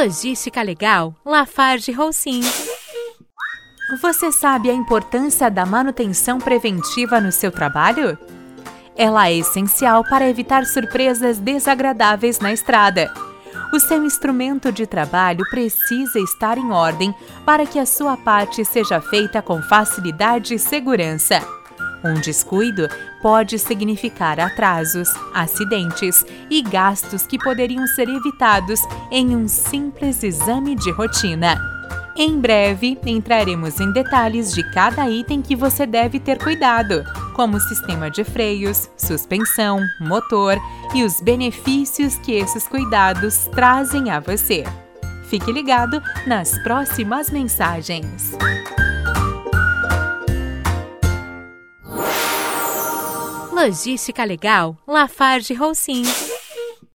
Logística Legal, Lafarge Holcim. Você sabe a importância da manutenção preventiva no seu trabalho? Ela é essencial para evitar surpresas desagradáveis na estrada. O seu instrumento de trabalho precisa estar em ordem para que a sua parte seja feita com facilidade e segurança. Um descuido pode significar atrasos, acidentes e gastos que poderiam ser evitados em um simples exame de rotina. Em breve, entraremos em detalhes de cada item que você deve ter cuidado, como sistema de freios, suspensão, motor e os benefícios que esses cuidados trazem a você. Fique ligado nas próximas mensagens. Logística Legal, Lafarge Holcim.